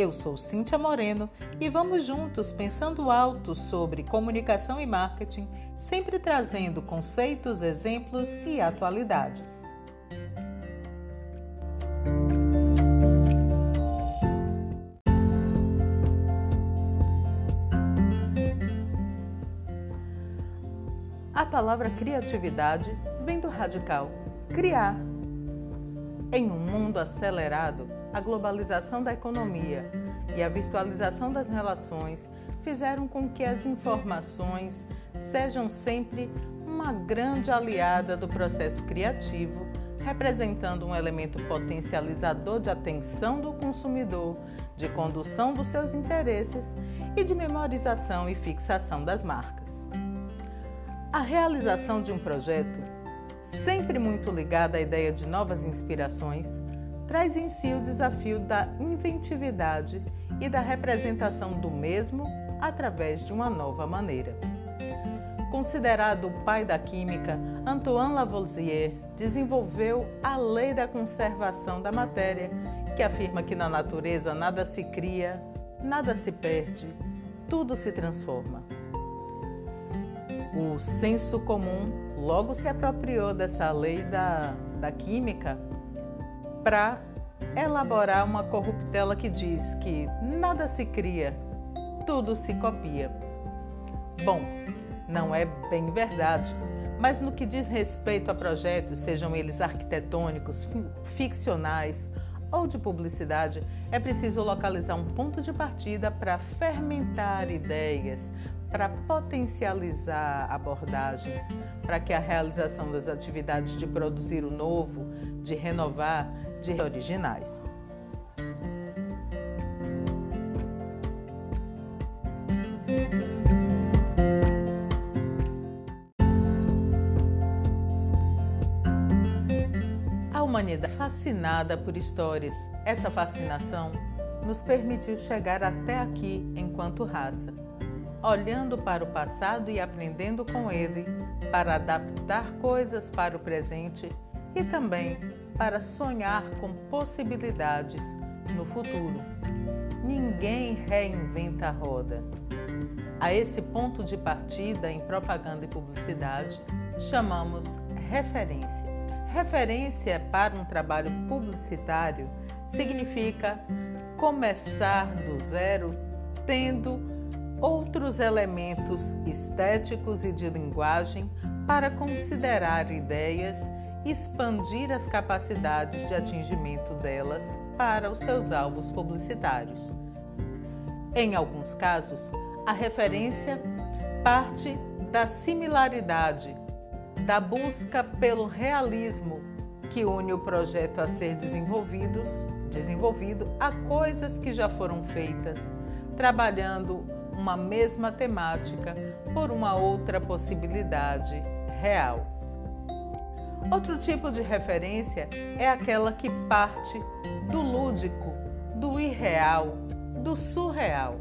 Eu sou Cíntia Moreno e vamos juntos pensando alto sobre comunicação e marketing, sempre trazendo conceitos, exemplos e atualidades. A palavra criatividade vem do radical criar. Em um mundo acelerado, a globalização da economia e a virtualização das relações fizeram com que as informações sejam sempre uma grande aliada do processo criativo, representando um elemento potencializador de atenção do consumidor, de condução dos seus interesses e de memorização e fixação das marcas. A realização de um projeto, sempre muito ligada à ideia de novas inspirações, traz em si o desafio da inventividade e da representação do mesmo através de uma nova maneira. Considerado o pai da química, Antoine Lavoisier desenvolveu a lei da conservação da matéria, que afirma que na natureza nada se cria, nada se perde, tudo se transforma. O senso comum logo se apropriou dessa lei da, da química para elaborar uma corruptela que diz que nada se cria, tudo se copia. Bom, não é bem verdade, mas no que diz respeito a projetos, sejam eles arquitetônicos, ficcionais ou de publicidade, é preciso localizar um ponto de partida para fermentar ideias, para potencializar abordagens, para que a realização das atividades de produzir o novo, de renovar, de originais. Humanidade fascinada por histórias, essa fascinação nos permitiu chegar até aqui enquanto raça, olhando para o passado e aprendendo com ele para adaptar coisas para o presente e também para sonhar com possibilidades no futuro. Ninguém reinventa a roda. A esse ponto de partida em propaganda e publicidade, chamamos referência. Referência para um trabalho publicitário significa começar do zero tendo outros elementos estéticos e de linguagem para considerar ideias expandir as capacidades de atingimento delas para os seus alvos publicitários. Em alguns casos, a referência parte da similaridade, da busca pelo realismo que une o projeto a ser desenvolvidos, desenvolvido a coisas que já foram feitas, trabalhando uma mesma temática por uma outra possibilidade real. Outro tipo de referência é aquela que parte do lúdico, do irreal, do surreal.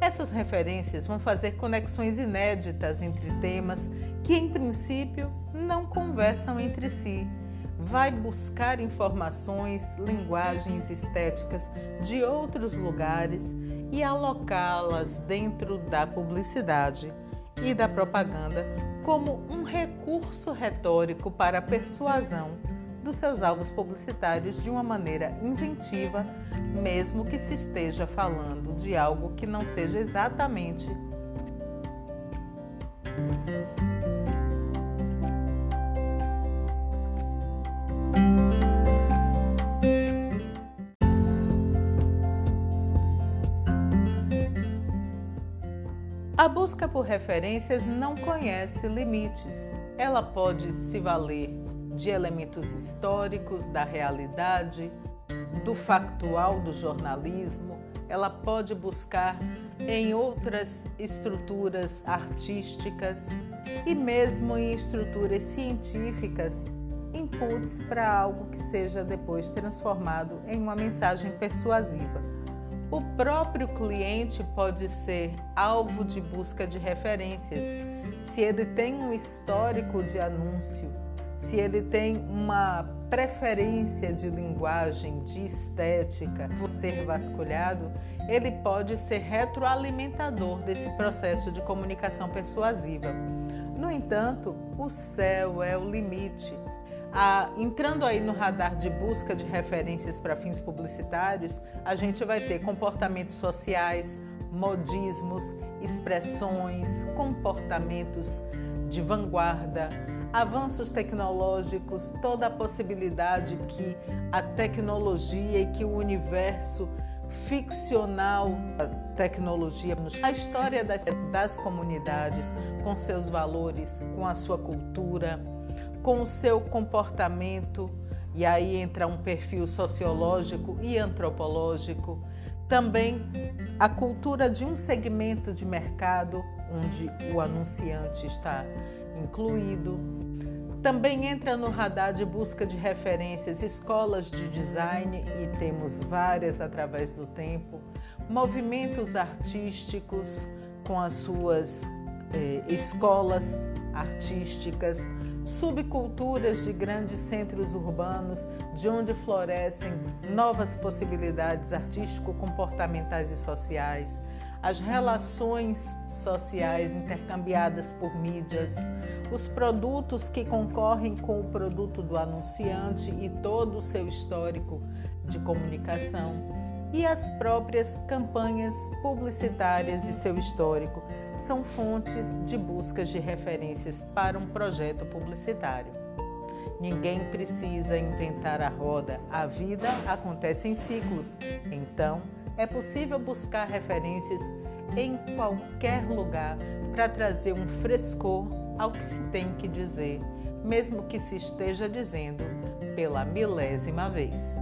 Essas referências vão fazer conexões inéditas entre temas que, em princípio, não conversam entre si. Vai buscar informações, linguagens estéticas de outros lugares e alocá-las dentro da publicidade e da propaganda como um recurso retórico para a persuasão dos seus alvos publicitários de uma maneira inventiva, mesmo que se esteja falando de algo que não seja exatamente A busca por referências não conhece limites. Ela pode se valer de elementos históricos, da realidade, do factual do jornalismo. Ela pode buscar em outras estruturas artísticas e mesmo em estruturas científicas, inputs para algo que seja depois transformado em uma mensagem persuasiva. O próprio cliente pode ser alvo de busca de referências se ele tem um histórico de anúncio, se ele tem uma preferência de linguagem, de estética, ser vasculhado, ele pode ser retroalimentador desse processo de comunicação persuasiva. No entanto, o céu é o limite. Ah, entrando aí no radar de busca de referências para fins publicitários, a gente vai ter comportamentos sociais, modismos, expressões, comportamentos de vanguarda, avanços tecnológicos, toda a possibilidade que a tecnologia e que o universo ficcional da tecnologia, a história das, das comunidades, com seus valores, com a sua cultura, com o seu comportamento, e aí entra um perfil sociológico e antropológico. Também a cultura de um segmento de mercado onde o anunciante está incluído. Também entra no radar de busca de referências escolas de design, e temos várias através do tempo, movimentos artísticos com as suas eh, escolas artísticas, subculturas de grandes centros urbanos, de onde florescem novas possibilidades artístico-comportamentais e sociais, as relações sociais intercambiadas por mídias, os produtos que concorrem com o produto do anunciante e todo o seu histórico de comunicação, e as próprias campanhas publicitárias e seu histórico são fontes de buscas de referências para um projeto publicitário. Ninguém precisa inventar a roda, a vida acontece em ciclos, então é possível buscar referências em qualquer lugar para trazer um frescor ao que se tem que dizer, mesmo que se esteja dizendo pela milésima vez.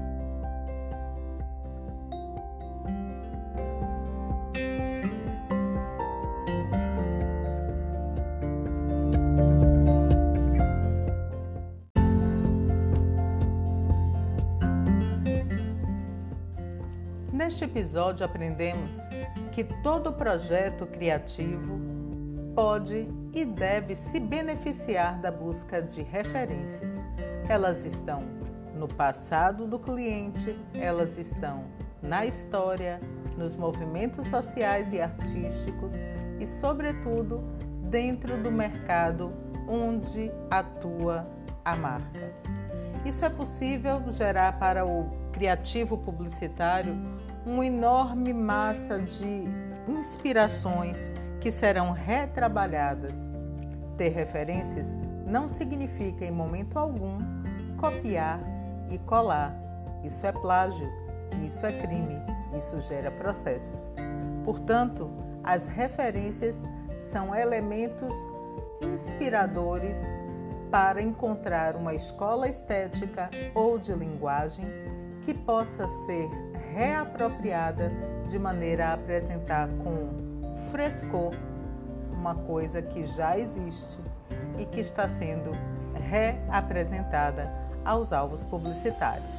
Neste episódio aprendemos que todo projeto criativo pode e deve se beneficiar da busca de referências. Elas estão no passado do cliente, elas estão na história, nos movimentos sociais e artísticos e, sobretudo, dentro do mercado onde atua a marca. Isso é possível gerar para o criativo publicitário uma enorme massa de inspirações que serão retrabalhadas. Ter referências não significa, em momento algum, copiar e colar. Isso é plágio, isso é crime, isso gera processos. Portanto, as referências são elementos inspiradores para encontrar uma escola estética ou de linguagem que possa ser reapropriada de maneira a apresentar com frescor uma coisa que já existe e que está sendo reapresentada aos alvos publicitários.